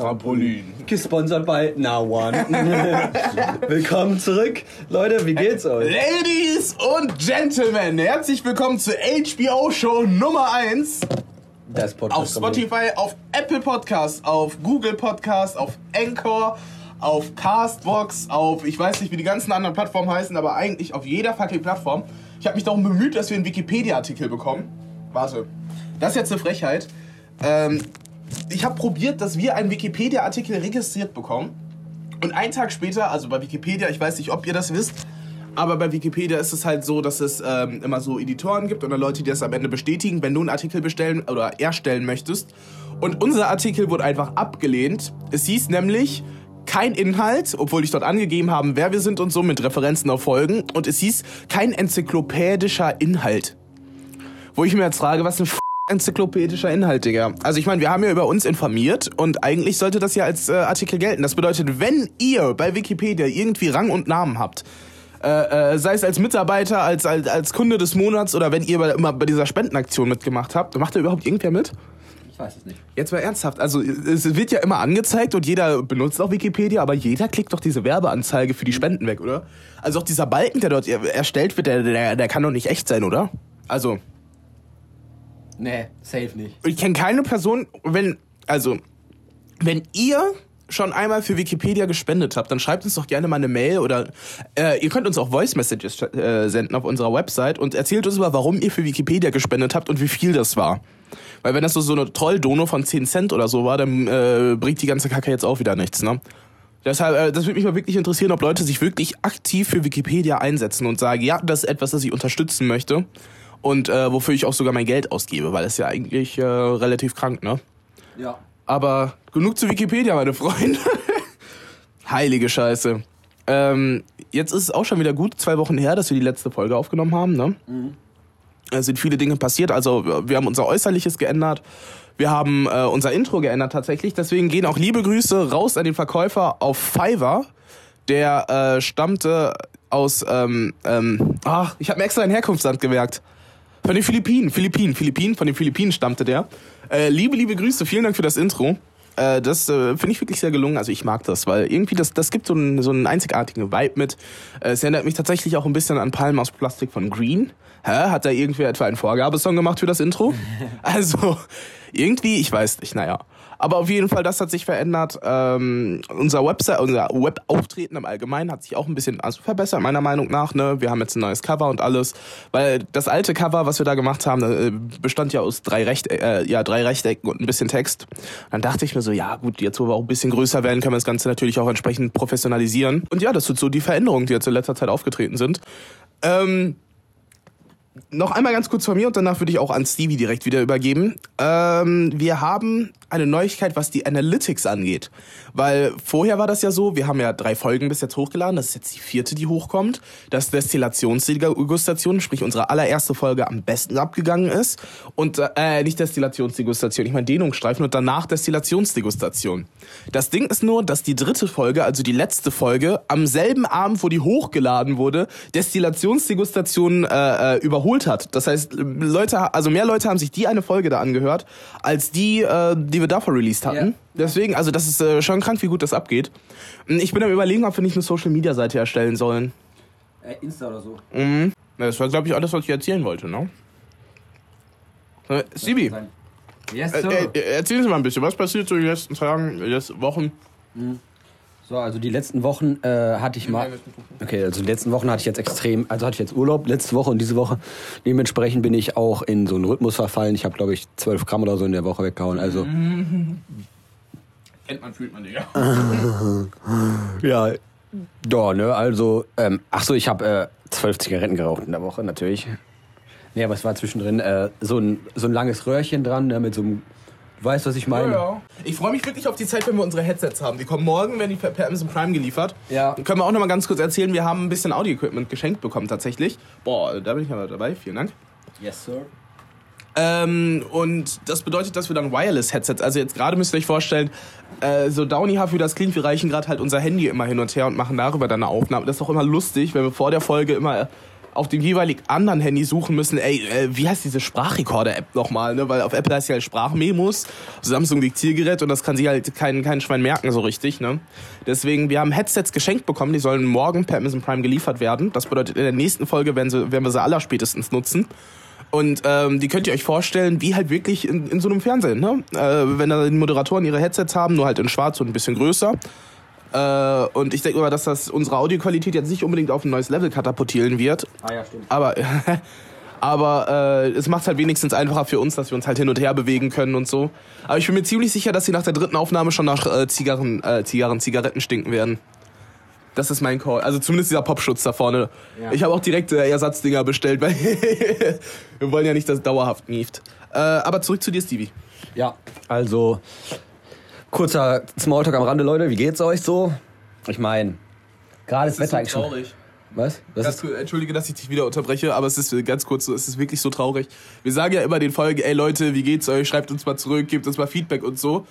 Trampolin. Gesponsert bei Now One. willkommen zurück. Leute, wie geht's euch? Ladies und Gentlemen, herzlich willkommen zur HBO Show Nummer 1 Das Podcast. auf Spotify, auf Apple Podcast, auf Google Podcast, auf Anchor, auf Castbox, auf ich weiß nicht, wie die ganzen anderen Plattformen heißen, aber eigentlich auf jeder fucking Plattform. Ich habe mich darum bemüht, dass wir einen Wikipedia-Artikel bekommen. Warte, das ist jetzt eine Frechheit. Ähm, ich habe probiert, dass wir einen Wikipedia-Artikel registriert bekommen. Und einen Tag später, also bei Wikipedia, ich weiß nicht, ob ihr das wisst, aber bei Wikipedia ist es halt so, dass es ähm, immer so Editoren gibt oder Leute, die das am Ende bestätigen, wenn du einen Artikel bestellen oder erstellen möchtest. Und unser Artikel wurde einfach abgelehnt. Es hieß nämlich kein Inhalt, obwohl ich dort angegeben habe, wer wir sind und so mit Referenzen auf Folgen. Und es hieß kein enzyklopädischer Inhalt. Wo ich mir jetzt frage, was ein F enzyklopädischer Inhalt, Digga. Also ich meine, wir haben ja über uns informiert und eigentlich sollte das ja als äh, Artikel gelten. Das bedeutet, wenn ihr bei Wikipedia irgendwie Rang und Namen habt, äh, äh, sei es als Mitarbeiter, als, als, als Kunde des Monats oder wenn ihr bei, immer bei dieser Spendenaktion mitgemacht habt, macht da überhaupt irgendwer mit? Ich weiß es nicht. Jetzt mal ernsthaft, also es wird ja immer angezeigt und jeder benutzt auch Wikipedia, aber jeder klickt doch diese Werbeanzeige für die Spenden weg, oder? Also auch dieser Balken, der dort er- erstellt wird, der, der, der kann doch nicht echt sein, oder? Also, Nee, safe nicht. ich kenne keine Person, wenn, also, wenn ihr schon einmal für Wikipedia gespendet habt, dann schreibt uns doch gerne mal eine Mail oder äh, ihr könnt uns auch Voice Messages äh, senden auf unserer Website und erzählt uns mal, warum ihr für Wikipedia gespendet habt und wie viel das war. Weil wenn das so, so eine Trolldono von 10 Cent oder so war, dann äh, bringt die ganze Kacke jetzt auch wieder nichts, ne? Deshalb, äh, das würde mich mal wirklich interessieren, ob Leute sich wirklich aktiv für Wikipedia einsetzen und sagen, ja, das ist etwas, das ich unterstützen möchte und äh, wofür ich auch sogar mein Geld ausgebe, weil das ist ja eigentlich äh, relativ krank, ne? Ja. Aber genug zu Wikipedia, meine Freunde. Heilige Scheiße. Ähm, jetzt ist es auch schon wieder gut zwei Wochen her, dass wir die letzte Folge aufgenommen haben. Ne? Es sind viele Dinge passiert. Also wir haben unser Äußerliches geändert. Wir haben äh, unser Intro geändert tatsächlich. Deswegen gehen auch liebe Grüße raus an den Verkäufer auf Fiverr. Der äh, stammte aus... Ähm, ähm, ach, ich habe mir extra ein Herkunftsland gemerkt. Von den Philippinen, Philippinen, Philippinen, von den Philippinen stammte der. Äh, liebe, liebe Grüße, vielen Dank für das Intro. Äh, das äh, finde ich wirklich sehr gelungen. Also ich mag das, weil irgendwie das, das gibt so einen, so einen einzigartigen Vibe mit. Äh, es erinnert mich tatsächlich auch ein bisschen an Palmen aus Plastik von Green. Hä? Hat da irgendwer etwa einen Vorgabesong gemacht für das Intro? also irgendwie, ich weiß nicht, naja. Aber auf jeden Fall, das hat sich verändert. Ähm, unser Website, unser Webauftreten im Allgemeinen hat sich auch ein bisschen also verbessert, meiner Meinung nach. Ne? Wir haben jetzt ein neues Cover und alles. Weil das alte Cover, was wir da gemacht haben, äh, bestand ja aus drei, Rechte äh, ja, drei Rechtecken und ein bisschen Text. Dann dachte ich mir so, ja gut, jetzt wo wir auch ein bisschen größer werden, können wir das Ganze natürlich auch entsprechend professionalisieren. Und ja, das sind so die Veränderungen, die jetzt in letzter Zeit aufgetreten sind. Ähm, noch einmal ganz kurz von mir und danach würde ich auch an Stevie direkt wieder übergeben. Ähm, wir haben eine Neuigkeit, was die Analytics angeht. Weil vorher war das ja so, wir haben ja drei Folgen bis jetzt hochgeladen, das ist jetzt die vierte, die hochkommt, dass Destillationsdegustation, sprich unsere allererste Folge am besten abgegangen ist. Und äh, nicht Destillationsdegustation, ich meine Dehnungsstreifen und danach Destillationsdegustation. Das Ding ist nur, dass die dritte Folge, also die letzte Folge, am selben Abend, wo die hochgeladen wurde, Destillationsdegustation äh, äh, überholt hat. Das heißt, Leute, also mehr Leute haben sich die eine Folge da angehört, als die, äh, die wir davor released hatten. Ja. Deswegen, also das ist äh, schon krank, wie gut das abgeht. Ich bin am überlegen, ob wir nicht eine Social-Media-Seite erstellen sollen. Äh, Insta oder so. Mhm. Das war, glaube ich, alles, was ich erzählen wollte, ne? Äh, Sibi, Yes, äh, sir. äh, erzählen Sie mal ein bisschen, was passiert so in den letzten Tagen, in den letzten Wochen? So, also die letzten Wochen äh, hatte ich mal. Okay, also die letzten Wochen hatte ich jetzt extrem, also hatte ich jetzt Urlaub letzte Woche und diese Woche. Dementsprechend bin ich auch in so einen Rhythmus verfallen. Ich habe, glaube ich, 12 Gramm oder so in der Woche weggehauen. Also Kennt man, fühlt man, Digga. ja, ja, ne, also ähm, ach so, ich habe äh, 12 Zigaretten geraucht in der Woche natürlich. Nee, aber es war zwischendrin äh, so ein so ein langes Röhrchen dran, ne, mit so einem weißt, was ich meine? Ja. Ich freue mich wirklich auf die Zeit, wenn wir unsere Headsets haben. Die kommen morgen, werden die per, per Amazon Prime geliefert. Ja. Dann können wir auch noch mal ganz kurz erzählen, wir haben ein bisschen Audio-Equipment geschenkt bekommen tatsächlich. Boah, da bin ich aber dabei, vielen Dank. Yes, sir. Ähm, und das bedeutet, dass wir dann Wireless-Headsets, also jetzt gerade müsst ihr euch vorstellen, äh, so Downy-haft wie das klingt, wir reichen gerade halt unser Handy immer hin und her und machen darüber dann eine Aufnahme. Das ist auch immer lustig, wenn wir vor der Folge immer auf dem jeweilig anderen Handy suchen müssen, ey, äh, wie heißt diese Sprachrekorder-App nochmal, ne? Weil auf Apple heißt ja halt Sprachmemos, Samsung Diktiergerät und das kann sich halt kein, kein Schwein merken so richtig, ne? Deswegen, wir haben Headsets geschenkt bekommen, die sollen morgen per Amazon Prime geliefert werden. Das bedeutet, in der nächsten Folge werden, sie, werden wir sie aller spätestens nutzen. Und ähm, die könnt ihr euch vorstellen, wie halt wirklich in, in so einem Fernsehen, ne? Äh, wenn da die Moderatoren ihre Headsets haben, nur halt in schwarz und ein bisschen größer. Äh, und ich denke mal, dass das unsere Audioqualität jetzt nicht unbedingt auf ein neues Level katapultieren wird. Ah ja, stimmt. Aber, aber äh, es macht halt wenigstens einfacher für uns, dass wir uns halt hin und her bewegen können und so. Aber ich bin mir ziemlich sicher, dass sie nach der dritten Aufnahme schon nach äh, Zigarren, äh, Zigarren, Zigaretten stinken werden. Das ist mein Call. Also zumindest dieser Popschutz da vorne. Ja. Ich habe auch direkt äh, Ersatzdinger bestellt, weil wir wollen ja nicht, dass es dauerhaft nieft. Äh, aber zurück zu dir, Stevie. Ja, also kurzer Smalltalk am Rande, Leute. Wie geht's euch so? Ich meine, gerade das, Wetter eigentlich schon. Was? Was Ganz ist? Entschuldige, dass ich dich wieder unterbreche, aber es ist äh, ganz kurz so, es ist wirklich so traurig. Wir sagen ja immer den Folgen, ey Leute, wie geht's euch? Schreibt uns mal zurück, gebt uns mal Feedback und so.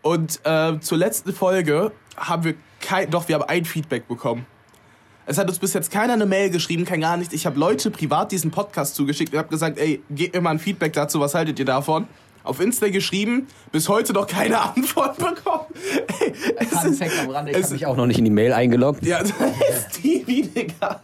Und äh, zur letzten Folge haben wir kein, doch, wir haben ein Feedback bekommen. Es hat uns bis jetzt keiner eine Mail geschrieben, kein gar nichts. Ich habe Leute privat diesen Podcast zugeschickt und habe gesagt, ey, gebt mir mal ein Feedback dazu, was haltet ihr davon? Auf Insta geschrieben, bis heute noch keine Antwort bekommen. Ey, es Fun ist- Fact am Rande, ich habe mich auch noch nicht in die Mail eingeloggt. ja, das ist Stevie, Digga.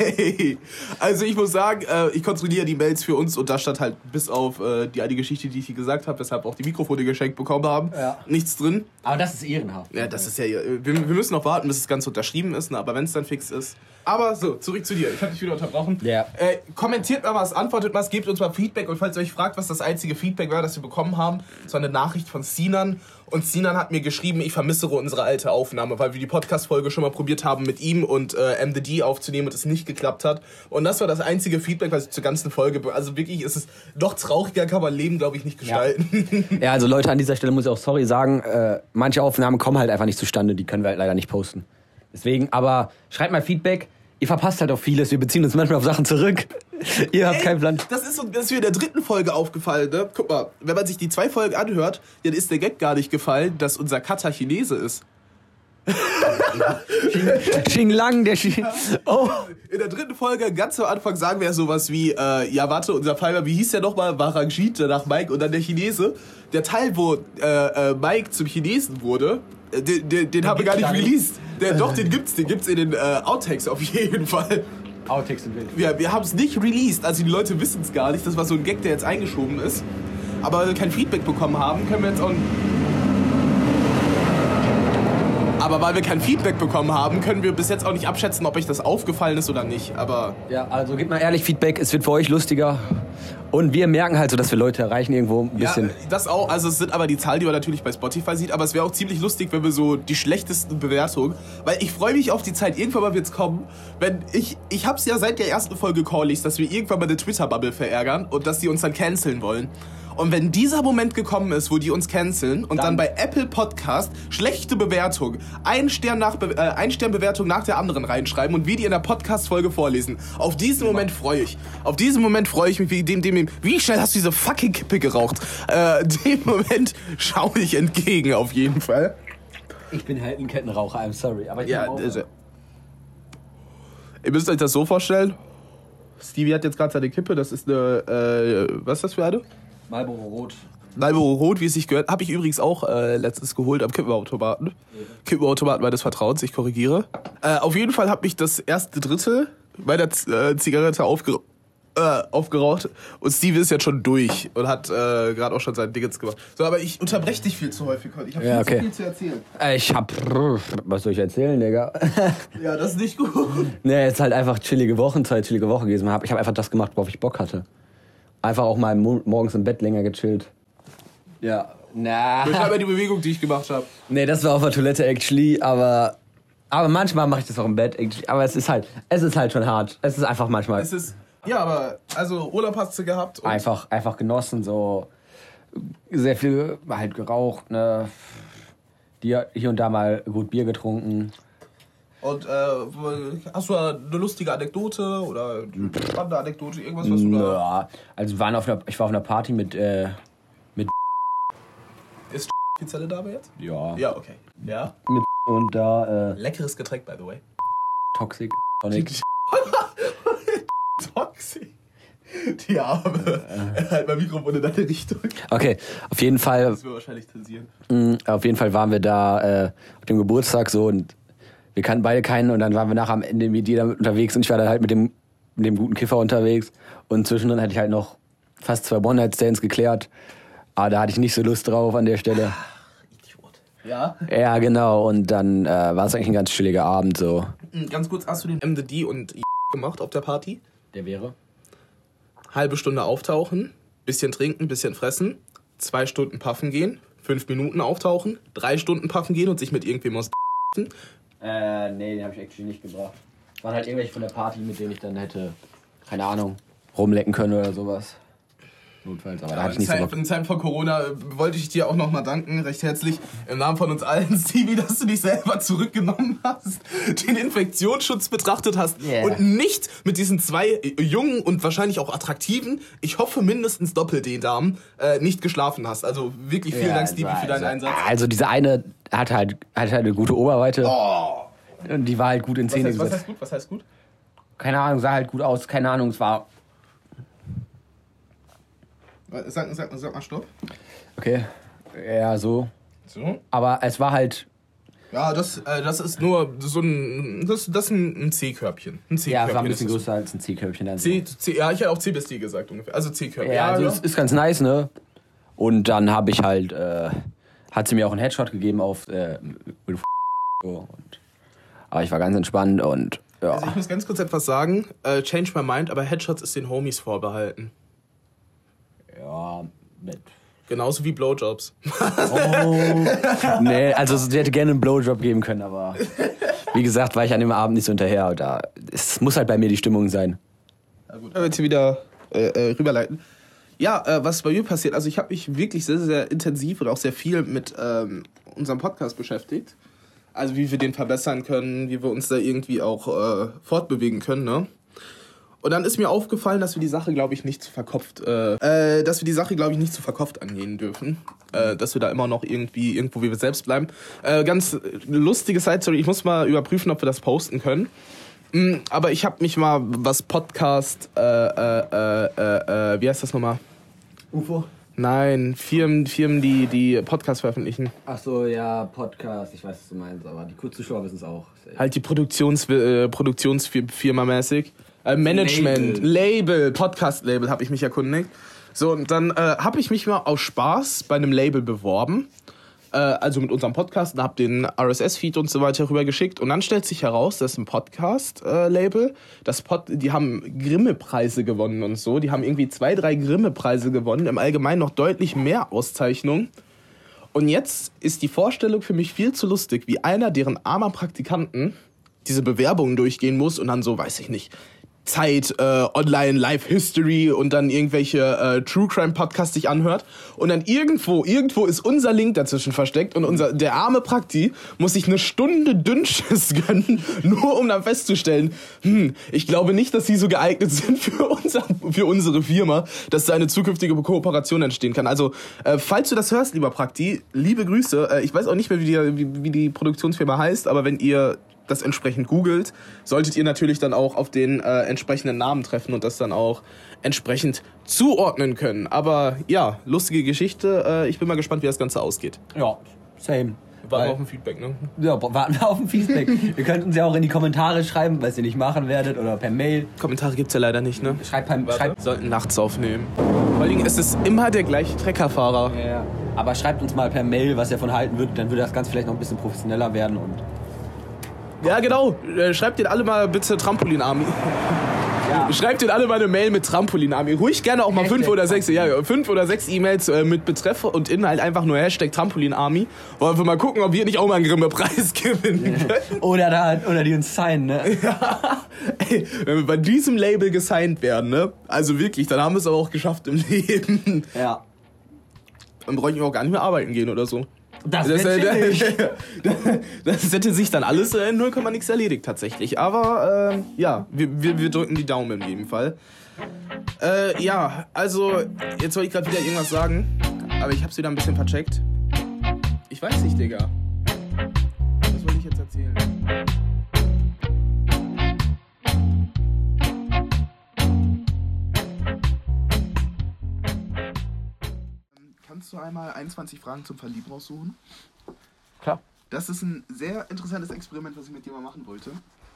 Hey. Also ich muss sagen, äh, ich kontrolliere die Mails für uns und da stand halt bis auf äh, die eine Geschichte, die ich hier gesagt habe, weshalb auch die Mikrofone geschenkt bekommen haben, Ja. nichts drin. Aber das ist ehrenhaft. Ja, das ist ja, wir, wir müssen noch warten, bis das Ganze unterschrieben ist, ne? aber wenn es dann fix ist. Aber so, zurück zu dir. Ich habe dich wieder unterbrochen. Ja. Äh, kommentiert mal was, antwortet was, gebt uns mal Feedback und falls ihr euch fragt, was das einzige Feedback war, das wir bekommen haben, es war eine Nachricht von Sinan und Sinan hat mir geschrieben, ich vermissere unsere alte Aufnahme, weil wir die Podcast-Folge schon mal probiert haben mit ihm und äh, MDD aufzunehmen und es nicht geklappt hat. Und das war das einzige Feedback, was ich zur ganzen Folge, also wirklich ist es noch trauriger kann man Leben, glaube ich, nicht gestalten. Ja, also Leute, an dieser Stelle muss ich auch sorry sagen, äh, manche Aufnahmen kommen halt einfach nicht zustande, die können wir halt leider nicht posten. Deswegen, aber schreibt mal Feedback. Ihr verpasst halt auch vieles, wir beziehen uns manchmal auf Sachen zurück. Ihr habt Ey, keinen Plan. Das ist, so, das ist mir in der dritten Folge aufgefallen, ne? Guck mal, wenn man sich die zwei Folgen anhört, dann ist der Gag gar nicht gefallen, dass unser Cutter Chinese ist. Xing Lang, der Xing. Oh. In der dritten Folge, ganz am Anfang, sagen wir ja sowas wie, äh, ja warte, unser Pfeifer, wie hieß der nochmal? Warangit, danach Mike und dann der Chinese. Der Teil, wo äh, äh, Mike zum Chinesen wurde, äh, den, den, den haben wir gar nicht gibt's gar nicht. released. Der, doch, den gibt's, den gibt's in den äh, Outtakes auf jeden Fall. Outtakes sind wild. Wir, wir haben es nicht released, also die Leute wissen es gar nicht. Das war so ein Gag, der jetzt eingeschoben ist. Aber weil wir kein Feedback bekommen haben, können wir jetzt auch. Aber weil wir kein Feedback bekommen haben, können wir bis jetzt auch nicht abschätzen, ob euch das aufgefallen ist oder nicht. Aber Ja, also gebt mal ehrlich Feedback, es wird für euch lustiger. Und wir merken halt so, dass wir Leute erreichen irgendwo ein bisschen. Ja, das auch. Also es sind aber die Zahlen, die man natürlich bei Spotify sieht. Aber es wäre auch ziemlich lustig, wenn wir so die schlechtesten Bewertungen. Weil ich freue mich auf die Zeit. Irgendwann mal wird's kommen. Wenn ich ich hab's ja seit der ersten Folge Callies, dass wir irgendwann mal eine Twitter-Bubble verärgern und dass die uns dann canceln wollen. Und wenn dieser Moment gekommen ist, wo die uns canceln und dann, Dann- bei Apple Podcast schlechte Bewertung, ein Stern nach äh, ein Stern Bewertung nach der anderen reinschreiben und wir die in der Podcast Folge vorlesen. Auf diesen Moment freue ich. Auf diesen Moment freue ich mich wie dem dem wie schnell hast du diese fucking Kippe geraucht? Äh, dem Moment schaue ich entgegen auf jeden Fall. Ich bin halt ein Kettenraucher, I'm sorry. Aber ich Ja, also, ihr müsst euch das so vorstellen. Stevie hat jetzt gerade seine Kippe, das ist eine äh, was ist das für eine? Marlboro Rot. Marlboro Rot, wie es sich gehört, habe ich übrigens auch äh, letztens geholt am Kippenautomaten. Kippenautomaten meines Vertrauens, ich korrigiere. Äh, auf jeden Fall habe ich das erste Drittel meiner Z äh, Zigarette aufge äh, aufgeraucht und Steve ist jetzt schon durch und hat äh, gerade auch schon sein Dingens gemacht. So, aber ich unterbreche dich viel zu häufig heute. Ich habe Ja, viel okay. zu viel zu erzählen. Äh, Ich hab. Was soll ich erzählen, Digga? Ja, das ist nicht gut. nee, es ist halt einfach chillige Wochenzeit, chillige Woche gewesen. Ich habe einfach das gemacht, worauf ich Bock hatte. Einfach auch mal mo- morgens im Bett länger gechillt. Ja. Na. Beschreib mal die Bewegung, die ich gemacht habe. Nee, das war auf der Toilette actually, aber. Aber manchmal mache ich das auch im Bett, actually. aber es ist halt, es ist halt schon hart. Es ist einfach manchmal Es ist ja, aber also Urlaub hast du gehabt und einfach, einfach genossen, so sehr viel halt geraucht, ne, die, hier und da mal gut Bier getrunken. Und äh, hast du eine lustige Anekdote oder eine spannende Anekdote, irgendwas, was du da. Ja, also waren auf einer, ich war auf einer Party mit, äh, mit, Ist offizielle Dame jetzt? ja, Ja, okay. Ja. mit und da, äh, Leckeres Getränk, by the way. Toxic, Tonic. Toxic. Die Arme. Halt mein Mikrofon in deine Richtung. Okay, auf jeden Fall Das wir wahrscheinlich zensieren. Mm, Auf jeden Fall waren wir da äh, auf dem Geburtstag so und wir kannten beide keinen und dann waren wir nachher am Ende mit jeder unterwegs und ich war dann halt mit dem, mit dem guten Kiffer unterwegs und zwischendrin hatte ich halt noch fast zwei One-Night-Stands geklärt. Aber da hatte ich nicht so Lust drauf an der Stelle. Idiot. Ja? Ja, genau. Und dann äh, war es eigentlich ein ganz chilliger Abend so. Hm, Ganz kurz, hast du den MDD und gemacht auf der Party? Der wäre? Halbe Stunde auftauchen, bisschen trinken, bisschen fressen, zwei Stunden puffen gehen, fünf Minuten auftauchen, drei Stunden puffen gehen und sich mit irgendwem aus Äh, nee, den habe ich actually nicht gebracht. Waren halt irgendwelche von der Party, mit denen ich dann hätte, keine Ahnung, rumlecken können oder sowas. Notfalls, aber da hatte ich in, nicht so Zeit, Bock. in Zeiten von Corona äh, wollte ich dir auch nochmal danken, recht herzlich, im Namen von uns allen, Stevie, dass du dich selber zurückgenommen hast, den Infektionsschutz betrachtet hast Yeah. und nicht mit diesen zwei äh, jungen und wahrscheinlich auch attraktiven, ich hoffe mindestens Doppel-D-Damen, äh, nicht geschlafen hast. Also wirklich vielen Ja, Dank, Stevie, also- für deinen Einsatz. Also diese eine hat halt, hat halt eine gute Oberweite. Oh. Und die war halt gut in Was, Szene was gesetzt. heißt gut? Was heißt gut? Keine Ahnung, sah halt gut aus. Keine Ahnung, es war. Sag, sag, sag mal Stopp. Okay. Ja, so. So. Aber es war halt. Ja, das, äh, das ist nur so ein. Das, das ist ein, C-Körbchen. Ein C-Körbchen. Ja, es war ein bisschen ist größer als ein C-Körbchen. dann. C, C, ja, ich hätte auch C bis D gesagt ungefähr. Also C-Körbchen. Ja, also es ist ganz nice, ne? Und dann habe ich halt. Äh, hat sie mir auch einen Headshot gegeben auf. Äh, und, aber ich war ganz entspannt und. Ja. Also ich muss ganz kurz etwas sagen. Äh, change my mind, aber Headshots ist den Homies vorbehalten. Ja, mit. Genauso wie Blowjobs. Nee, also sie hätte gerne einen Blowjob geben können, aber. Wie gesagt, war ich an dem Abend nicht so hinterher. Da, es muss halt bei mir die Stimmung sein. Na gut. Jetzt hier wieder äh, äh, rüberleiten. Ja, äh, was bei mir passiert, also ich habe mich wirklich sehr, sehr intensiv und auch sehr viel mit ähm, unserem Podcast beschäftigt. Also wie wir den verbessern können, wie wir uns da irgendwie auch äh, fortbewegen können, ne? Und dann ist mir aufgefallen, dass wir die Sache, glaube ich, nicht zu verkopft, äh, äh, dass wir die Sache, glaube ich, nicht zu verkopft angehen dürfen. Äh, dass wir da immer noch irgendwie, irgendwo wie wir selbst bleiben. Äh, ganz lustige Side Story, ich muss mal überprüfen, ob wir das posten können. Mm, aber ich habe mich mal, was Podcast, äh, äh, äh, äh, äh, wie heißt das nochmal? UFO? Nein, Firmen, Firmen, die, die Podcasts veröffentlichen. Ach so, ja, Podcast, ich weiß, was du meinst, aber die Kurzzuschauer wissen es auch. Halt die Produktions, äh, Produktionsfirma mäßig. Äh, Management, Label, Podcast-Label habe ich mich erkundigt. So, und dann äh, habe ich mich mal aus Spaß bei einem Label beworben. Äh, also mit unserem Podcast und habe den RSS-Feed und so weiter rübergeschickt. Und dann stellt sich heraus, dass ein Podcast-Label, das Pod, die haben Grimme-Preise gewonnen und so. Die haben irgendwie zwei, drei Grimme-Preise gewonnen. Im Allgemeinen noch deutlich mehr Auszeichnungen. Und jetzt ist die Vorstellung für mich viel zu lustig, wie einer, deren armer Praktikanten diese Bewerbungen durchgehen muss und dann so, weiß ich nicht, Zeit, äh, Online, Live History und dann irgendwelche äh, True Crime Podcasts sich anhört und dann irgendwo, irgendwo ist unser Link dazwischen versteckt und unser, der arme Prakti muss sich eine Stunde Dünnschiss gönnen, nur um dann festzustellen, hm, ich glaube nicht, dass sie so geeignet sind für, unser, für unsere Firma, dass da eine zukünftige Kooperation entstehen kann. Also, äh, falls du das hörst, lieber Prakti, liebe Grüße. Äh, ich weiß auch nicht mehr, wie die, wie, wie die Produktionsfirma heißt, aber wenn ihr das entsprechend googelt, solltet ihr natürlich dann auch auf den äh, entsprechenden Namen treffen und das dann auch entsprechend zuordnen können. Aber ja, lustige Geschichte. Äh, ich bin mal gespannt, wie das Ganze ausgeht. Ja, same. Warten wir auf ein Feedback, ne? Ja, warten wir auf ein Feedback. ihr könnt uns ja auch in die Kommentare schreiben, was ihr nicht machen werdet oder per Mail. Kommentare gibt's ja leider nicht, ne? Schreibt Wir schreibt, sollten nachts aufnehmen. Vor allen Dingen ist es immer der gleiche Treckerfahrer. ja, ja. aber schreibt uns mal per Mail, was ihr davon halten würdet, dann würde das Ganze vielleicht noch ein bisschen professioneller werden und Ja, genau. Äh, Schreibt den alle mal bitte Trampolin-Army. ja. Schreibt den alle mal eine Mail mit Trampolin-Army. Ruhig gerne auch mal Hashtag fünf oder sechs, ja, fünf oder sechs E-Mails äh, mit Betreff und Inhalt einfach nur Hashtag Trampolin-Army. Wollen wir mal gucken, ob wir nicht auch mal einen Grimme-Preis gewinnen können. Oder da, oder die uns signen, ne? Ey, wenn wir bei diesem Label gesigned werden, ne? Also wirklich, dann haben wir es aber auch geschafft im Leben. Ja. Dann bräuchten wir auch gar nicht mehr arbeiten gehen oder so. Das das, äh, das hätte sich dann alles äh, in 0, nix erledigt tatsächlich. Aber ähm, ja, wir, wir, wir drücken die Daumen in jedem Fall. Äh, ja, also jetzt wollte ich gerade wieder irgendwas sagen, aber ich hab's wieder ein bisschen vercheckt. Ich weiß nicht, Digga. Was wollte ich jetzt erzählen? Kannst du einmal 21 Fragen zum Verlieben raussuchen? Klar. Das ist ein sehr interessantes Experiment, was ich mit dir mal machen wollte.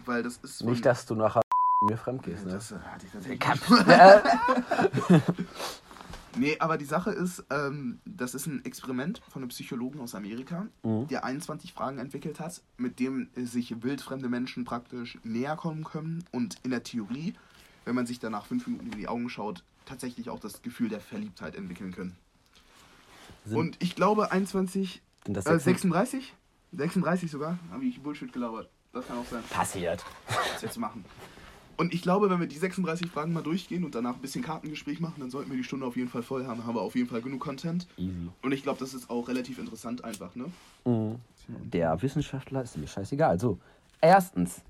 Weil das ist. Nicht, dass du nachher mir fremd gehst, ne? Das äh, hatte ich tatsächlich. Äh, Nee, aber die Sache ist, ähm, das ist ein Experiment von einem Psychologen aus Amerika, Mhm. der 21 Fragen entwickelt hat, mit dem sich wildfremde Menschen praktisch näher kommen können und in der Theorie, wenn man sich danach fünf Minuten in die Augen schaut, tatsächlich auch das Gefühl der Verliebtheit entwickeln können. Sind- und ich glaube 21, Sind das äh, 36? 36? 36 sogar? Habe ich Bullshit gelabert. Das kann auch sein. Passiert. das jetzt machen. Und ich glaube, wenn wir die 36 Fragen mal durchgehen und danach ein bisschen Kartengespräch machen, dann sollten wir die Stunde auf jeden Fall voll haben. Haben wir auf jeden Fall genug Content. Easy. Und ich glaube, das ist auch relativ interessant einfach, ne? Der Wissenschaftler ist mir scheißegal. So, erstens,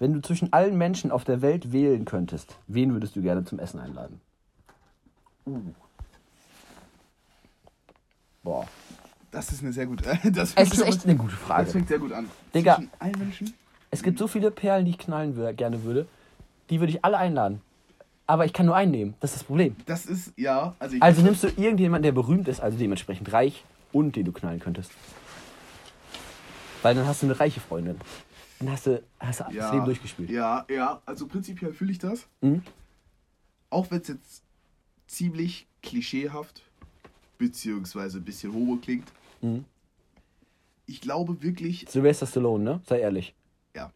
wenn du zwischen allen Menschen auf der Welt wählen könntest, wen würdest du gerne zum Essen einladen? Uh. Boah. Das ist eine sehr gute. Das Es ist echt eine gute Das Frage. fängt sehr gut an. Digga. Zwischen allen Menschen? Es gibt so viele Perlen, die ich knallen wür gerne würde. Die würde ich alle einladen. Aber ich kann nur einen nehmen. Das ist das Problem. Das ist, ja. Also, Also nimmst du irgendjemanden, der berühmt ist, also dementsprechend reich und den du knallen könntest. Weil dann hast du eine reiche Freundin. Dann hast du, hast du das Leben durchgespielt. Ja, ja. Also prinzipiell fühle ich das. Mhm. Auch wenn es jetzt ziemlich klischeehaft, beziehungsweise ein bisschen homo klingt. Mhm. Ich glaube wirklich. Sylvester Stallone, ne? Sei ehrlich. Ja.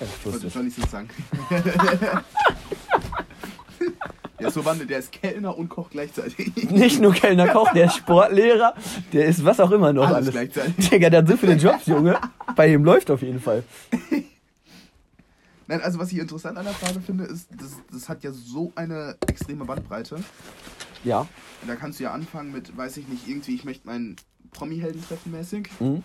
Ja, ich wollte schon nicht so sagen. der ist so wandelt, der ist Kellner und Koch gleichzeitig. Nicht nur Kellner Koch, der ist Sportlehrer, der ist was auch immer noch Alles alles. gleichzeitig. Digga, der hat so viele Jobs, Junge. Bei ihm läuft auf jeden Fall. Nein, also was ich interessant an der Frage finde, ist, das, das hat ja so eine extreme Bandbreite. Ja. Da kannst du ja anfangen mit, weiß ich nicht, irgendwie, ich möchte meinen Promi-Helden treffen mäßig. Mhm.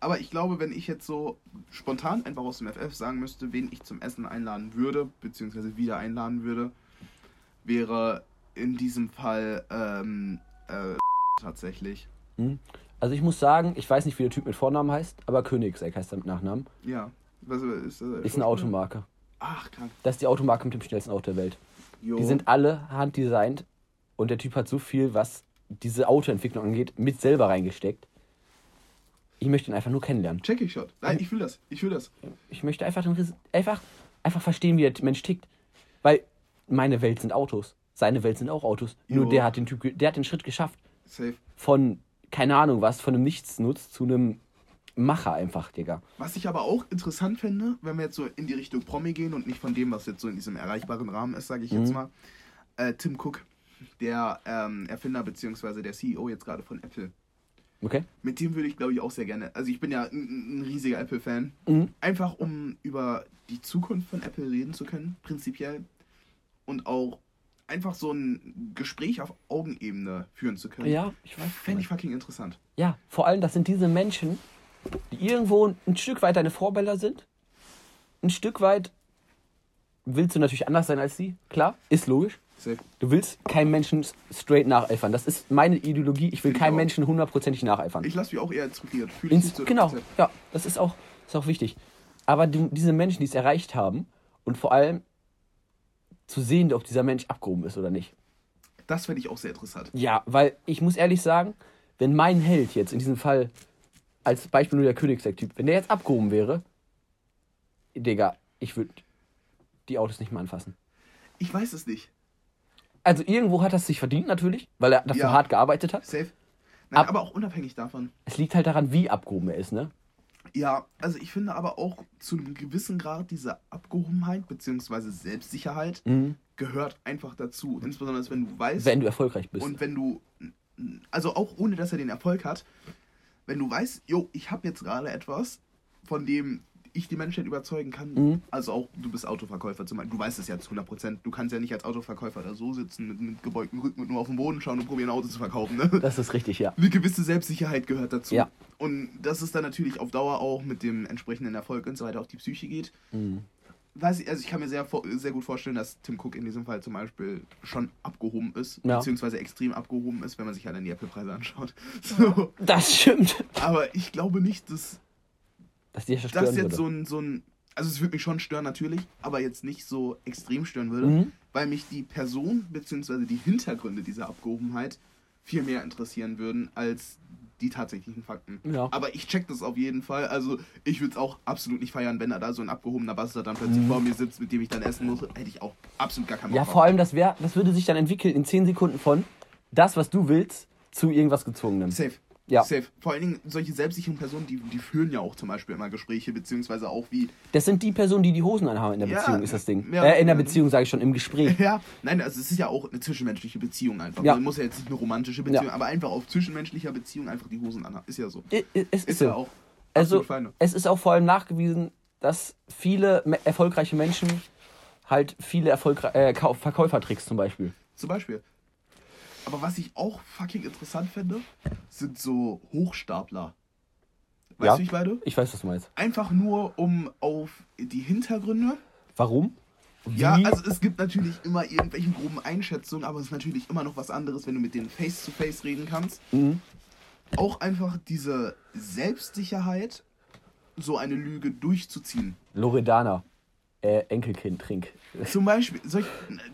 Aber ich glaube, wenn ich jetzt so spontan einfach aus dem FF sagen müsste, wen ich zum Essen einladen würde, beziehungsweise wieder einladen würde, wäre in diesem Fall ähm, äh, tatsächlich. Also ich muss sagen, ich weiß nicht, wie der Typ mit Vornamen heißt, aber Königseck heißt er mit Nachnamen. Ja. Was ist, äh, Ist eine Automarke. Ach, krank. Das ist die Automarke mit dem schnellsten Auto der Welt. Jo. Die sind alle handdesignt und der Typ hat so viel, was diese Autoentwicklung angeht, mit selber reingesteckt. Ich möchte ihn einfach nur kennenlernen. Check ich schon. Nein, ich fühle das. Ich fühle das. Ich möchte einfach, einfach, einfach verstehen, wie der Mensch tickt. Weil meine Welt sind Autos. Seine Welt sind auch Autos. Nur Jo. der hat den Typ, der hat den Schritt geschafft. Safe. Von, keine Ahnung was, von einem Nichtsnutz zu einem Macher einfach, Digga. Was ich aber auch interessant finde, wenn wir jetzt so in die Richtung Promi gehen und nicht von dem, was jetzt so in diesem erreichbaren Rahmen ist, sage ich jetzt mal, äh, Tim Cook, der ähm, Erfinder bzw. der CEO jetzt gerade von Apple. Okay? Mit dem würde ich, glaube ich, auch sehr gerne. Also ich bin ja ein, ein riesiger Apple-Fan. Mhm. Einfach um über die Zukunft von Apple reden zu können, prinzipiell. Und auch einfach so ein Gespräch auf Augenebene führen zu können. Ja, ich weiß. Fände ich fucking interessant. Ja, vor allem, das sind diese Menschen, die irgendwo ein Stück weit deine Vorbilder sind. Ein Stück weit willst du natürlich anders sein als sie, klar, ist logisch. Safe. Du willst keinem Menschen straight nacheifern. Das ist meine Ideologie. Ich will Find ich keinem auch. Menschen hundertprozentig nacheifern. Ich lasse mich auch eher inspiriert. Fühle ich Ins, so genau, 100%. ja, das ist auch, ist auch wichtig. Aber die, diese Menschen, die es erreicht haben und vor allem zu sehen, ob dieser Mensch abgehoben ist oder nicht. Das fände ich auch sehr interessant. Ja, weil ich muss ehrlich sagen, wenn mein Held jetzt in diesem Fall, als Beispiel nur der Königsdeck-Typ, wenn der jetzt abgehoben wäre, Digga, ich würde die Autos nicht mal anfassen. Ich weiß es nicht. Also irgendwo hat er es sich verdient natürlich, weil er dafür Ja. hart gearbeitet hat. Safe. Nein, Ab- aber auch unabhängig davon. Es liegt halt daran, wie abgehoben er ist, ne? Ja, also ich finde aber auch zu einem gewissen Grad diese Abgehobenheit bzw. Selbstsicherheit gehört einfach dazu. Insbesondere wenn du weißt Wenn du erfolgreich bist. und wenn du, also auch ohne dass er den Erfolg hat, wenn du weißt, jo, ich habe jetzt gerade etwas, von dem ich die Menschheit überzeugen kann. Mhm. Also auch, du bist Autoverkäufer zum Beispiel. Du weißt es ja zu 100 Prozent. Du kannst ja nicht als Autoverkäufer da so sitzen, mit, mit gebeugtem Rücken und nur auf den Boden schauen und probieren, ein Auto zu verkaufen. Ne? Das ist richtig, ja. Eine gewisse Selbstsicherheit gehört dazu. Ja. Und dass es dann natürlich auf Dauer auch mit dem entsprechenden Erfolg und so weiter auf die Psyche geht. Mhm. Weiß ich, also ich kann mir sehr, sehr gut vorstellen, dass Tim Cook in diesem Fall zum Beispiel schon abgehoben ist, Ja. beziehungsweise extrem abgehoben ist, wenn man sich halt dann die Apple-Preise anschaut. So. Das stimmt. Aber ich glaube nicht, dass Dass stören das jetzt würde. so ein, so ein. Also es würde mich schon stören natürlich, aber jetzt nicht so extrem stören würde, Mhm. weil mich die Person beziehungsweise die Hintergründe dieser Abgehobenheit viel mehr interessieren würden als die tatsächlichen Fakten. Ja. Aber ich check das auf jeden Fall. Also ich würde es auch absolut nicht feiern, wenn da da so ein abgehobener Bastard dann plötzlich vor mir sitzt, mit dem ich dann essen muss. Hätte ich auch absolut gar keinen Bock Mhm. Ja, vor allem, das, wär, das würde sich dann entwickeln in 10 Sekunden von das, was du willst, zu irgendwas Gezwungenem. Safe. Ja. Safe. Vor allen Dingen solche selbstsicheren Personen, die, die führen ja auch zum Beispiel immer Gespräche, beziehungsweise auch wie Das sind die Personen, die die Hosen anhaben in der Ja, Beziehung, ist das Ding. ja, äh, in der. Beziehung sage ich schon, im Gespräch. Ja, nein, also es ist ja auch eine zwischenmenschliche Beziehung einfach. Ja. Man muss ja jetzt nicht eine romantische Beziehung, aber einfach auf zwischenmenschlicher Beziehung einfach die Hosen anhaben. Ist ja so. Es ist, Ist so. ja auch Also, es ist auch vor allem nachgewiesen, dass viele erfolgreiche Menschen halt viele Erfolgre äh, Verkäufertricks zum Beispiel. Zum Beispiel. Aber was ich auch fucking interessant finde, sind so Hochstapler. Weißt Ja. du, ich meine? Ich weiß, was du meinst. Einfach nur, um auf die Hintergründe. Warum? Ja, Wie? also es gibt natürlich immer irgendwelche groben Einschätzungen, aber es ist natürlich immer noch was anderes, wenn du mit denen face-to-face reden kannst. Mhm. Auch einfach diese Selbstsicherheit, so eine Lüge durchzuziehen. Loredana. Äh, Enkelkind, trink. Zum Beispiel, solch,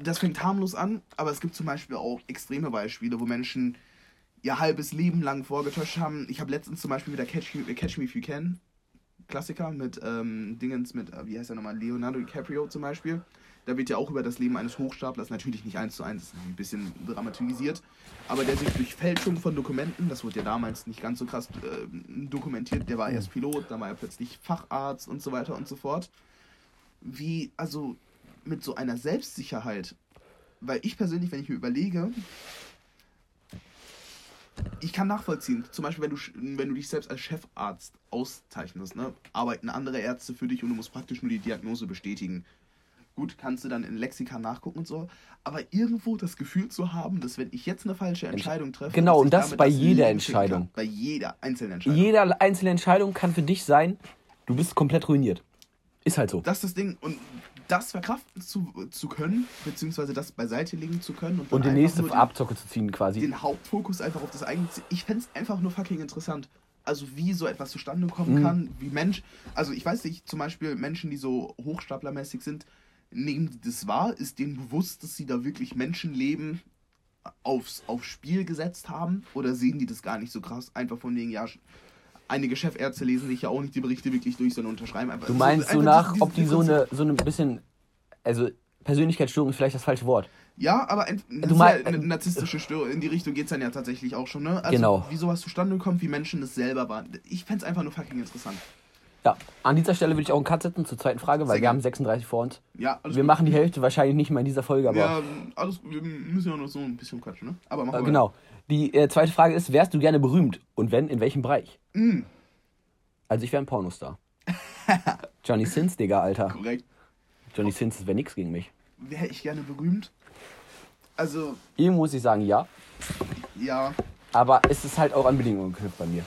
das fängt harmlos an, aber es gibt zum Beispiel auch extreme Beispiele, wo Menschen ihr halbes Leben lang vorgetäuscht haben. Ich habe letztens zum Beispiel wieder Catch Me, Catch Me If You Can, Klassiker mit ähm, Dingens, mit, äh, wie heißt er nochmal, Leonardo DiCaprio zum Beispiel. Da wird ja auch über das Leben eines Hochstaplers, natürlich nicht eins zu eins, ist ein bisschen dramatisiert, aber der sich durch Fälschung von Dokumenten, das wurde ja damals nicht ganz so krass äh, dokumentiert, der war erst Pilot, dann war er plötzlich Facharzt und so weiter und so fort. Wie, also mit so einer Selbstsicherheit, weil ich persönlich, wenn ich mir überlege, ich kann nachvollziehen, zum Beispiel, wenn du, wenn du dich selbst als Chefarzt auszeichnest, ne, arbeiten andere Ärzte für dich und du musst praktisch nur die Diagnose bestätigen. Gut, kannst du dann in Lexika nachgucken und so, aber irgendwo das Gefühl zu haben, dass wenn ich jetzt eine falsche Entscheidung treffe, Genau, und das bei das jeder Entscheidung. Kann, bei jeder einzelnen Entscheidung. Jede einzelne Entscheidung kann für dich sein, du bist komplett ruiniert. Ist halt so. das ist das Ding und das verkraften zu, zu können, beziehungsweise das beiseite legen zu können und, Und die nächste den- Abzocke zu ziehen quasi. den Hauptfokus einfach auf das eigene Ziel. Ich fände es einfach nur fucking interessant. Also wie so etwas zustande kommen Mhm. kann, wie Mensch, also ich weiß nicht, zum Beispiel Menschen, die so hochstaplermäßig sind, nehmen die das wahr, ist denen bewusst, dass sie da wirklich Menschenleben aufs, aufs Spiel gesetzt haben oder sehen die das gar nicht so krass, einfach von wegen, ja, einige Chefärzte lesen sich ja auch nicht die Berichte wirklich durch, sondern unterschreiben einfach. Du meinst so, einfach nach, ob die so eine, so eine bisschen, also Persönlichkeitsstörung ist vielleicht das falsche Wort. Ja, aber ein, Du mein- ja eine narzisstische Störung. In die Richtung geht es dann ja tatsächlich auch schon, ne? Also, Genau. Wie sowas zustande kommt, wie Menschen das selber waren. Ich fände es einfach nur fucking interessant. Ja, an dieser Stelle würde ich auch einen Cut setzen zur zweiten Frage, weil Sehr wir haben 36 vor uns. Ja, alles Wir gut. machen die Hälfte wahrscheinlich nicht mal in dieser Folge, aber Ja, alles Wir müssen ja noch so ein bisschen quatschen, ne? Aber machen äh, wir genau. Die äh, zweite Frage ist, wärst du gerne berühmt? Und wenn, in welchem Bereich? Mm. Also ich wäre ein Pornostar. Johnny Sins, Digga, Alter. Korrekt. Johnny Sins wäre nix gegen mich. Wäre ich gerne berühmt? Also, Irgendwo muss ich sagen, ja. ja, Aber es ist halt auch an Bedingungen geknüpft bei mir.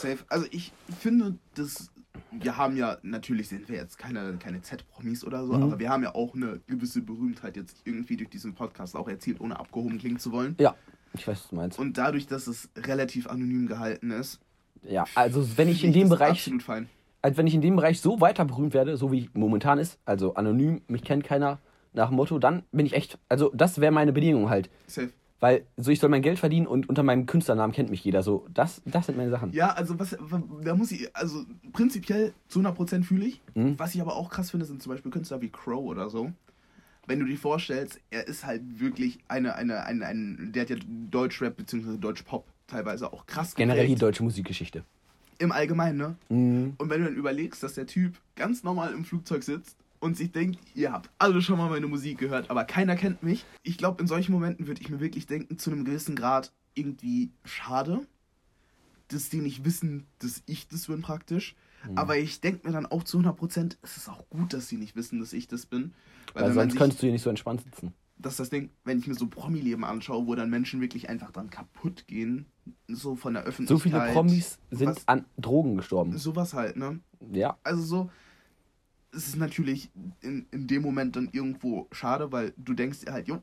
Safe. Also ich finde, dass wir haben ja, natürlich sind wir jetzt keine, keine Z-Promis oder so, Mhm. aber wir haben ja auch eine gewisse Berühmtheit jetzt irgendwie durch diesen Podcast auch erzielt, ohne abgehoben klingen zu wollen. Ja, ich weiß, was du meinst. Und dadurch, dass es relativ anonym gehalten ist, Ja, also wenn ich in dem das Bereich, als wenn ich in dem Bereich so weiter berühmt werde, so wie momentan ist, also anonym, mich kennt keiner, nach dem Motto, dann bin ich echt, also das wäre meine Bedingung halt. Safe. Weil so ich soll mein Geld verdienen und unter meinem Künstlernamen kennt mich jeder. So, das, das sind meine Sachen. Ja, also was, da muss ich, also prinzipiell zu 100% fühle ich. Mhm. Was ich aber auch krass finde, sind zum Beispiel Künstler wie Crow oder so. Wenn du dir vorstellst, er ist halt wirklich eine, eine, eine, ein, der hat ja Deutschrap bzw. Deutschpop teilweise auch krass Generell die deutsche Musikgeschichte. Im Allgemeinen, ne? Mhm. Und wenn du dann überlegst, dass der Typ ganz normal im Flugzeug sitzt und sich denkt, ihr habt alle schon mal meine Musik gehört, aber keiner kennt mich. Ich glaube, in solchen Momenten würde ich mir wirklich denken, zu einem gewissen Grad irgendwie schade, dass die nicht wissen, dass ich das bin praktisch. Mhm. Aber ich denke mir dann auch zu 100 Prozent, es ist auch gut, dass sie nicht wissen, dass ich das bin. Weil, Weil sonst sich, könntest du hier nicht so entspannt sitzen. Das ist das Ding, wenn ich mir so Promi-Leben anschaue, wo dann Menschen wirklich einfach dann kaputt gehen, so von der Öffentlichkeit. So viele Promis sind was, an Drogen gestorben. Sowas halt, ne? Ja. Also so, es ist natürlich in, in dem Moment dann irgendwo schade, weil du denkst halt, jo,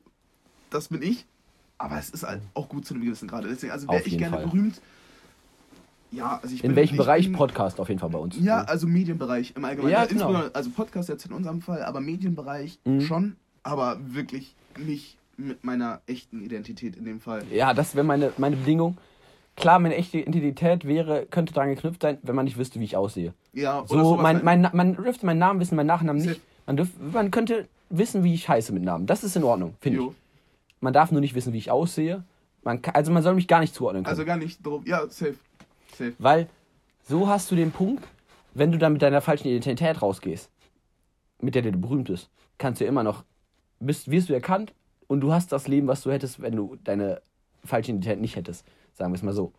das bin ich. Aber es ist halt auch gut zu einem gewissen Grad. Deswegen, also wäre ich gerne Fall. berühmt. Ja, also ich In bin, welchem ich Bereich bin, Podcast auf jeden Fall bei uns? Ja, also Medienbereich im Allgemeinen. Ja, genau. Also Podcast jetzt in unserem Fall, aber Medienbereich mhm. schon, aber wirklich nicht mit meiner echten Identität in dem Fall. Ja, das wäre meine, meine Bedingung. Klar, meine echte Identität wäre, könnte daran geknüpft sein, wenn man nicht wüsste, wie ich aussehe. Ja, oder so, mein, mein, man dürfte meinen Namen wissen, meinen Nachnamen nicht. Man, dürf, man könnte wissen, wie ich heiße mit Namen. Das ist in Ordnung, finde ich. Man darf nur nicht wissen, wie ich aussehe. Man kann, also man soll mich gar nicht zuordnen können. Also gar nicht drum. Ja, safe. safe. Weil so hast du den Punkt, wenn du dann mit deiner falschen Identität rausgehst, mit der du berühmt bist, kannst du immer noch, bist, wirst du erkannt und du hast das Leben, was du hättest, wenn du deine falsche Identität nicht hättest. Sagen wir es mal so.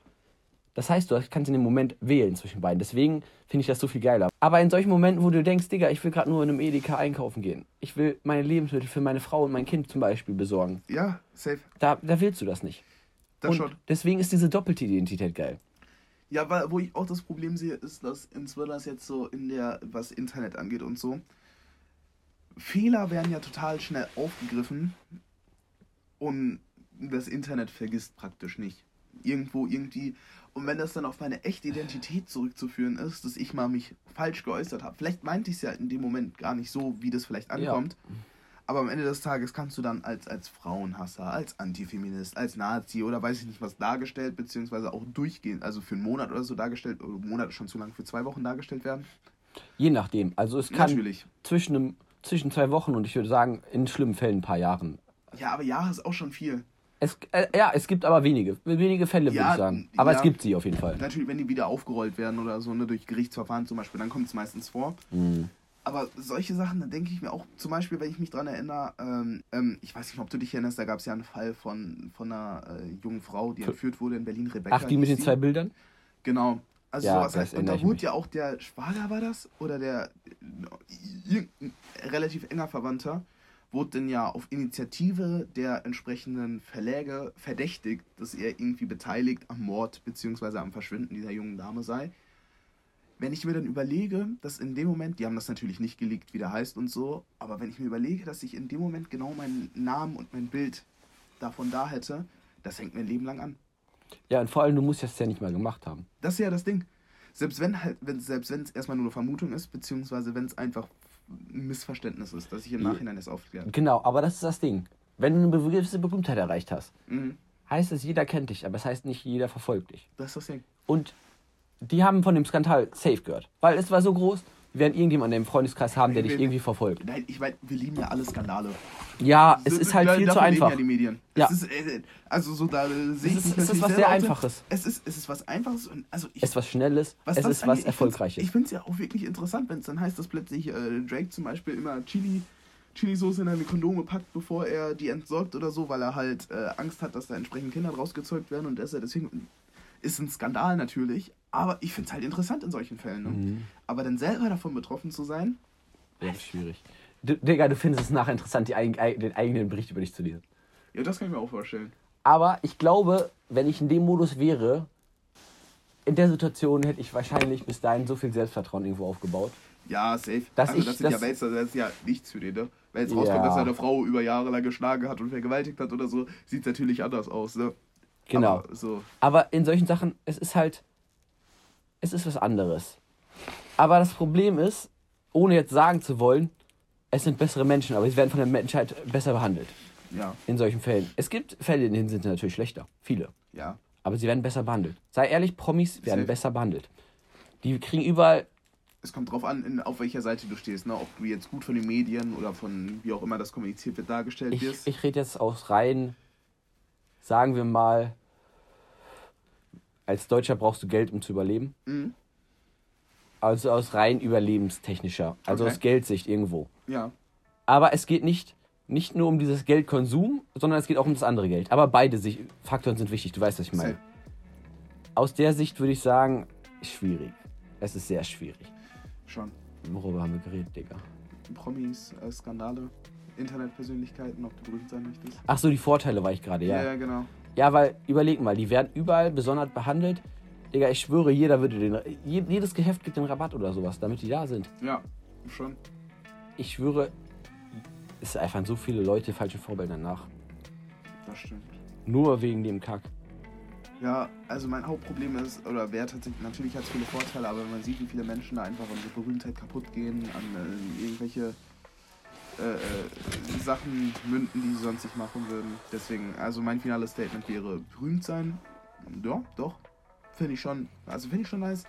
Das heißt, du kannst in dem Moment wählen zwischen beiden. Deswegen finde ich das so viel geiler. Aber in solchen Momenten, wo du denkst, Digga, ich will gerade nur in einem Edeka einkaufen gehen. Ich will meine Lebensmittel für meine Frau und mein Kind zum Beispiel besorgen. Ja, safe. Da, da willst du das nicht. Das und schon. Deswegen ist diese doppelte Identität geil. Ja, weil, wo ich auch das Problem sehe, ist, dass insbesondere jetzt so in der, was Internet angeht und so, Fehler werden ja total schnell aufgegriffen und das Internet vergisst praktisch nicht. Irgendwo, irgendwie. Und wenn das dann auf meine echte Identität zurückzuführen ist, dass ich mal mich falsch geäußert habe, vielleicht meinte ich es ja in dem Moment gar nicht so, wie das vielleicht ankommt. Ja. Aber am Ende des Tages kannst du dann als, als Frauenhasser, als Antifeminist, als Nazi oder weiß ich nicht was dargestellt, beziehungsweise auch durchgehend, also für einen Monat oder so dargestellt, oder Monat ist schon zu lang, für zwei Wochen dargestellt werden. Je nachdem. Also es kann Natürlich. Zwischen, einem, zwischen zwei Wochen und ich würde sagen, in schlimmen Fällen ein paar Jahren. Ja, aber Jahre ist auch schon viel. Es, äh, ja, es gibt aber wenige, wenige Fälle, ja, würde ich sagen. Aber ja, es gibt sie auf jeden Fall. Natürlich, wenn die wieder aufgerollt werden oder so, ne, durch Gerichtsverfahren zum Beispiel, dann kommt es meistens vor. Mhm. Aber solche Sachen, da denke ich mir auch, zum Beispiel, wenn ich mich daran erinnere, ähm, ähm, ich weiß nicht, ob du dich erinnerst, da gab es ja einen Fall von, von einer äh, jungen Frau, die entführt wurde in Berlin, Rebecca. Ach, die mit den zwei Bildern? Genau. Also ja, sowas halt. Und da wurde ja auch der Schwager, war das? Oder der äh, relativ enger Verwandter, wurde dann ja auf Initiative der entsprechenden Verläge verdächtigt, dass er irgendwie beteiligt am Mord bzw. am Verschwinden dieser jungen Dame sei. Wenn ich mir dann überlege, dass in dem Moment, die haben das natürlich nicht geleakt, wie der heißt und so, aber wenn ich mir überlege, dass ich in dem Moment genau meinen Namen und mein Bild davon da hätte, das hängt mir ein Leben lang an. Ja, und vor allem, du musst das ja nicht mal gemacht haben. Das ist ja das Ding. Selbst wenn halt, wenn, selbst wenn es erstmal nur eine Vermutung ist, beziehungsweise wenn es einfach ein Missverständnis ist, dass ich im Nachhinein das aufkläre. Genau, aber das ist das Ding. Wenn du eine gewisse Berühmtheit erreicht hast, mhm. heißt es, jeder kennt dich, aber es heißt nicht, jeder verfolgt dich. Das ist das Ding. Und die haben von dem Skandal safe gehört. Weil es war so groß, wir werden irgendjemanden im Freundeskreis haben, der dich irgendwie verfolgt. Nein, ich meine, wir lieben ja alle Skandale. Ja, es ist halt viel zu einfach. Ja die Medien. Ja. Es ist, äh, also so da sehe ich es ist, es ist was sehr Einfaches. Es ist, es ist was Einfaches und also ich, es ist was Schnelles. Was es ist was Erfolgreiches. Ich finde es ja auch wirklich interessant, wenn es dann heißt, dass plötzlich äh, Drake zum Beispiel immer Chili Chili-Soße in eine Kondome packt, bevor er die entsorgt oder so, weil er halt äh, Angst hat, dass da entsprechend Kinder draus gezeugt werden und dass er deswegen ist ein Skandal natürlich, aber ich finde es halt interessant in solchen Fällen. Ne? Mhm. Aber dann selber davon betroffen zu sein. Ja, ist schwierig. Du, Digga, du findest es nachher interessant, die, den eigenen Bericht über dich zu lesen. Ja, das kann ich mir auch vorstellen. Aber ich glaube, wenn ich in dem Modus wäre, in der Situation hätte ich wahrscheinlich bis dahin so viel Selbstvertrauen irgendwo aufgebaut. Ja, safe. Dass also, das, ich, das, ja, das ist ja nichts für den, ne? Wenn jetzt rauskommt, ja. dass seine Frau über Jahre lang geschlagen hat und vergewaltigt hat oder so, sieht es natürlich anders aus, ne? Genau. Aber, so. Aber in solchen Sachen, es ist halt, es ist was anderes. Aber das Problem ist, ohne jetzt sagen zu wollen, es sind bessere Menschen, aber sie werden von der Menschheit besser behandelt. Ja. In solchen Fällen. Es gibt Fälle, in denen sind sie natürlich schlechter. Viele. Ja. Aber sie werden besser behandelt. Sei ehrlich, Promis werden Safe. besser behandelt. Die kriegen überall. Es kommt drauf an, in, auf welcher Seite du stehst, ne? Ob du jetzt gut von den Medien oder von wie auch immer das kommuniziert wird, dargestellt ich, wirst. Ich rede jetzt aus rein, sagen wir mal, als Deutscher brauchst du Geld, um zu überleben. Mhm. Also aus rein überlebenstechnischer, also okay. aus Geldsicht irgendwo. Ja. Aber es geht nicht, nicht nur um dieses Geldkonsum, sondern es geht auch um das andere Geld. Aber beide Faktoren sind wichtig, du weißt, was ich meine. Aus der Sicht würde ich sagen, schwierig. Es ist sehr schwierig. Schon. Worüber haben wir geredet, Digga? Promis, äh, Skandale, Internetpersönlichkeiten, ob du berühmt sein möchtest. Ach so, die Vorteile war ich gerade, ja. ja, ja, genau. Ja, weil, überleg mal, die werden überall besonders behandelt. Digga, ich schwöre, jeder würde den. je- Jedes Geheft gibt den Rabatt oder sowas, damit die da sind. Ja, schon. Ich schwöre, es eifern so viele Leute falsche Vorbilder nach. Das stimmt. Nur wegen dem Kack. Ja, also mein Hauptproblem ist, oder wäre tatsächlich, natürlich hat es viele Vorteile, aber wenn man sieht, wie viele Menschen da einfach an so Berühmtheit kaputt gehen, an äh, irgendwelche äh, äh, Sachen münden, die sie sonst nicht machen würden. Deswegen, also mein finales Statement wäre berühmt sein. Ja, doch. Finde ich schon, also finde ich schon nice.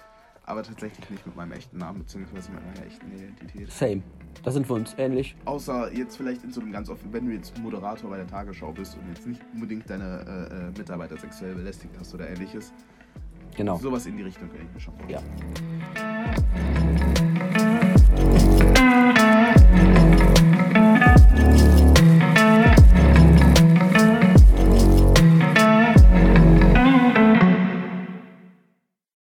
Aber tatsächlich nicht mit meinem echten Namen, beziehungsweise mit meiner echten Identität. Same. Da sind wir uns ähnlich. Außer jetzt vielleicht in so einem ganz offen, wenn du jetzt Moderator bei der Tagesschau bist und jetzt nicht unbedingt deine äh, äh, Mitarbeiter sexuell belästigt hast oder ähnliches. Genau. Sowas in die Richtung kann ich mir schon vorstellen. Ja.